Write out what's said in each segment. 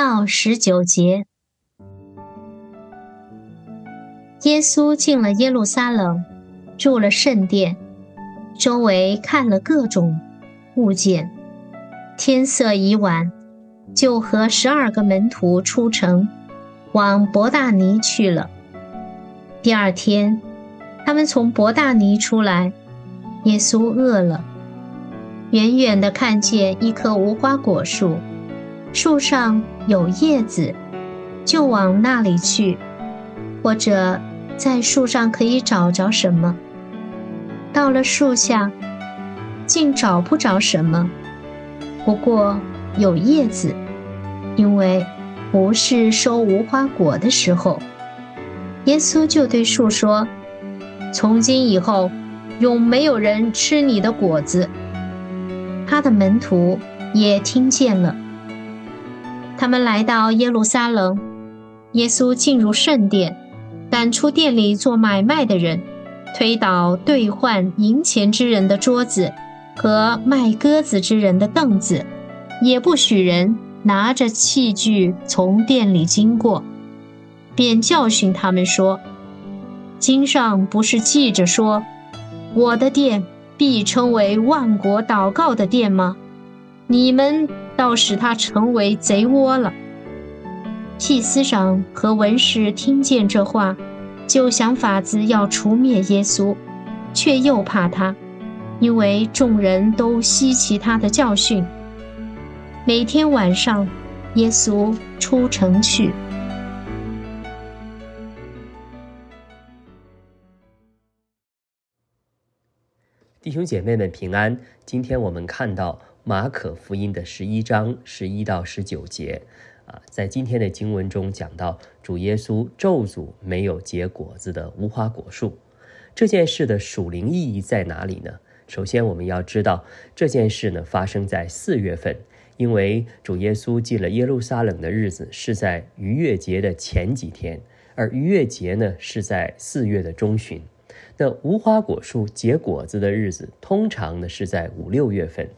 到十九节。耶稣进了耶路撒冷，住了圣殿，周围看了各种物件。天色已晚，就和十二个门徒出城，往伯大尼去了。第二天，他们从伯大尼出来，耶稣饿了，远远的看见一棵无花果树，树上有叶子，就往那里去，或者。在树上可以找着什么？到了树下，竟找不着什么。不过有叶子，因为不是收无花果的时候。耶稣就对树说：“从今以后，永没有人吃你的果子。”他的门徒也听见了。他们来到耶路撒冷，耶稣进入圣殿。赶出店里做买卖的人，推倒兑换银钱之人的桌子和卖鸽子之人的凳子，也不许人拿着器具从店里经过，便教训他们说：“经上不是记着说，我的店必称为万国祷告的店吗？你们倒使他成为贼窝了。”祭司长和文士听见这话，就想法子要除灭耶稣，却又怕他，因为众人都稀奇他的教训。每天晚上，耶稣出城去。弟兄姐妹们平安。今天我们看到马可福音的十一章十一到十九节。啊，在今天的经文中讲到主耶稣咒诅没有结果子的无花果树，这件事的属灵意义在哪里呢？首先，我们要知道这件事呢发生在四月份，因为主耶稣进了耶路撒冷的日子是在逾越节的前几天，而逾越节呢是在四月的中旬。那无花果树结果子的日子通常呢是在五六月份。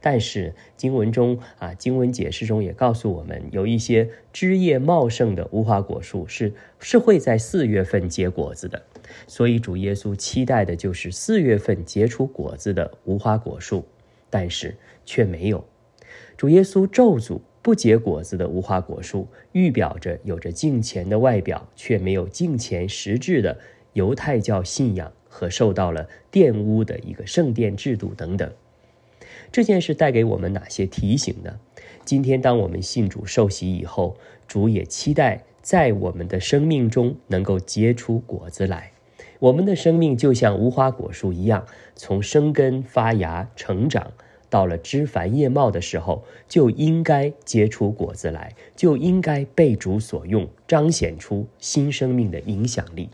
但是经文中啊，经文解释中也告诉我们，有一些枝叶茂盛的无花果树是是会在四月份结果子的，所以主耶稣期待的就是四月份结出果子的无花果树，但是却没有。主耶稣咒诅不结果子的无花果树，预表着有着敬虔的外表却没有敬虔实质的犹太教信仰和受到了玷污的一个圣殿制度等等。这件事带给我们哪些提醒呢？今天，当我们信主受洗以后，主也期待在我们的生命中能够结出果子来。我们的生命就像无花果树一样，从生根发芽、成长，到了枝繁叶茂的时候，就应该结出果子来，就应该被主所用，彰显出新生命的影响力。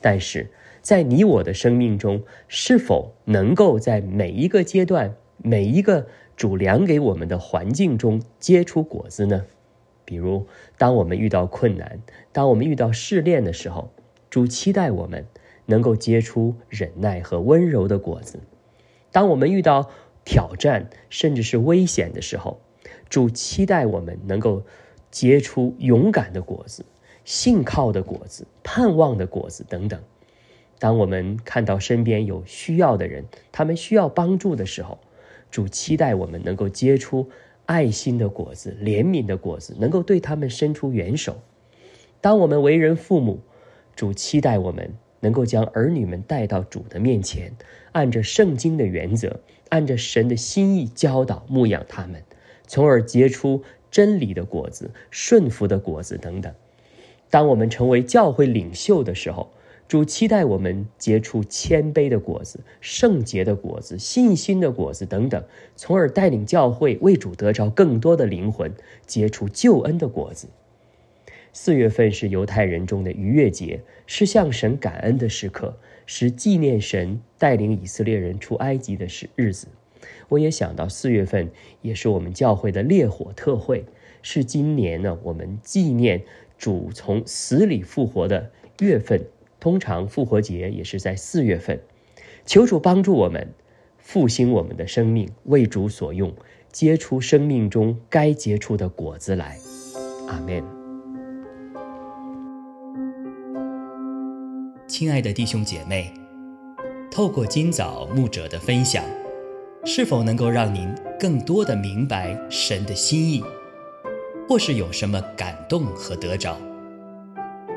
但是在你我的生命中，是否能够在每一个阶段？每一个主粮给我们的环境中结出果子呢？比如，当我们遇到困难，当我们遇到试炼的时候，主期待我们能够结出忍耐和温柔的果子；当我们遇到挑战甚至是危险的时候，主期待我们能够结出勇敢的果子、信靠的果子、盼望的果子等等。当我们看到身边有需要的人，他们需要帮助的时候，主期待我们能够结出爱心的果子、怜悯的果子，能够对他们伸出援手。当我们为人父母，主期待我们能够将儿女们带到主的面前，按着圣经的原则，按着神的心意教导牧养他们，从而结出真理的果子、顺服的果子等等。当我们成为教会领袖的时候，主期待我们结出谦卑的果子、圣洁的果子、信心的果子等等，从而带领教会为主得着更多的灵魂，结出救恩的果子。四月份是犹太人中的逾越节，是向神感恩的时刻，是纪念神带领以色列人出埃及的时日子。我也想到四月份也是我们教会的烈火特会，是今年呢我们纪念主从死里复活的月份。通常复活节也是在四月份。求主帮助我们复兴我们的生命，为主所用，结出生命中该结出的果子来。阿门。亲爱的弟兄姐妹，透过今早牧者的分享，是否能够让您更多的明白神的心意，或是有什么感动和得着？